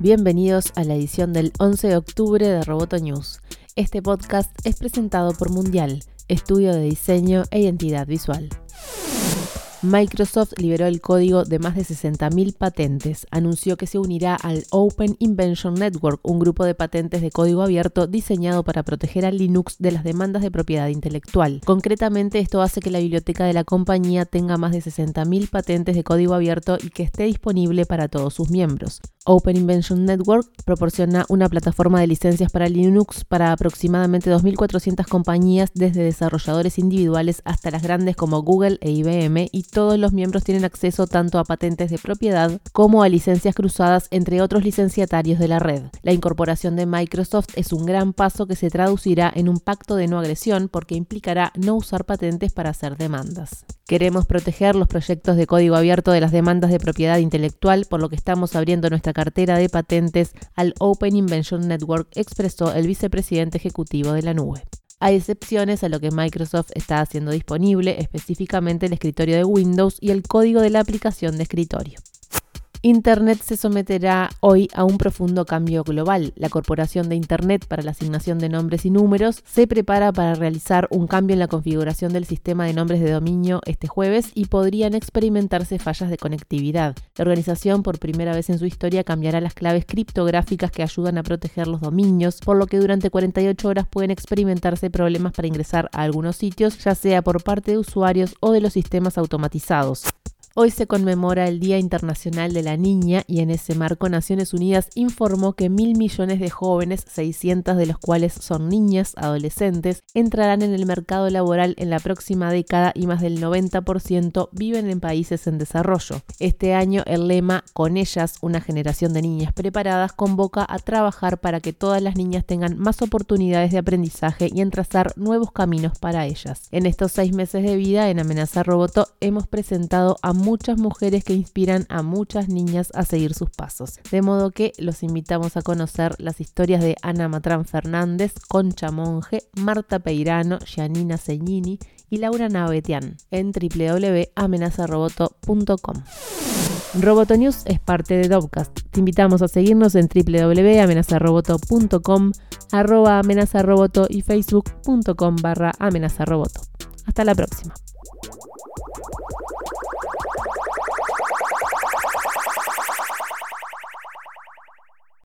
Bienvenidos a la edición del 11 de octubre de Roboto News. Este podcast es presentado por Mundial, estudio de diseño e identidad visual. Microsoft liberó el código de más de 60.000 patentes. Anunció que se unirá al Open Invention Network, un grupo de patentes de código abierto diseñado para proteger a Linux de las demandas de propiedad intelectual. Concretamente, esto hace que la biblioteca de la compañía tenga más de 60.000 patentes de código abierto y que esté disponible para todos sus miembros. Open Invention Network proporciona una plataforma de licencias para Linux para aproximadamente 2.400 compañías, desde desarrolladores individuales hasta las grandes como Google e IBM, y todos los miembros tienen acceso tanto a patentes de propiedad como a licencias cruzadas entre otros licenciatarios de la red. La incorporación de Microsoft es un gran paso que se traducirá en un pacto de no agresión porque implicará no usar patentes para hacer demandas. Queremos proteger los proyectos de código abierto de las demandas de propiedad intelectual, por lo que estamos abriendo nuestra cartera de patentes al Open Invention Network, expresó el vicepresidente ejecutivo de la nube. Hay excepciones a lo que Microsoft está haciendo disponible, específicamente el escritorio de Windows y el código de la aplicación de escritorio. Internet se someterá hoy a un profundo cambio global. La Corporación de Internet para la Asignación de Nombres y Números se prepara para realizar un cambio en la configuración del sistema de nombres de dominio este jueves y podrían experimentarse fallas de conectividad. La organización por primera vez en su historia cambiará las claves criptográficas que ayudan a proteger los dominios, por lo que durante 48 horas pueden experimentarse problemas para ingresar a algunos sitios, ya sea por parte de usuarios o de los sistemas automatizados. Hoy se conmemora el Día Internacional de la Niña y en ese marco Naciones Unidas informó que mil millones de jóvenes, 600 de los cuales son niñas, adolescentes, entrarán en el mercado laboral en la próxima década y más del 90% viven en países en desarrollo. Este año el lema Con ellas, una generación de niñas preparadas convoca a trabajar para que todas las niñas tengan más oportunidades de aprendizaje y en trazar nuevos caminos para ellas. En estos seis meses de vida en Amenaza Roboto hemos presentado a muchas mujeres que inspiran a muchas niñas a seguir sus pasos. De modo que los invitamos a conocer las historias de Ana Matrán Fernández, Concha Monge, Marta Peirano, Janina Segnini y Laura Navetian en www.amenazaroboto.com. Roboto News es parte de Dovcast. Te invitamos a seguirnos en www.amenazaroboto.com, arroba amenazaroboto y facebook.com barra amenazaroboto. Hasta la próxima.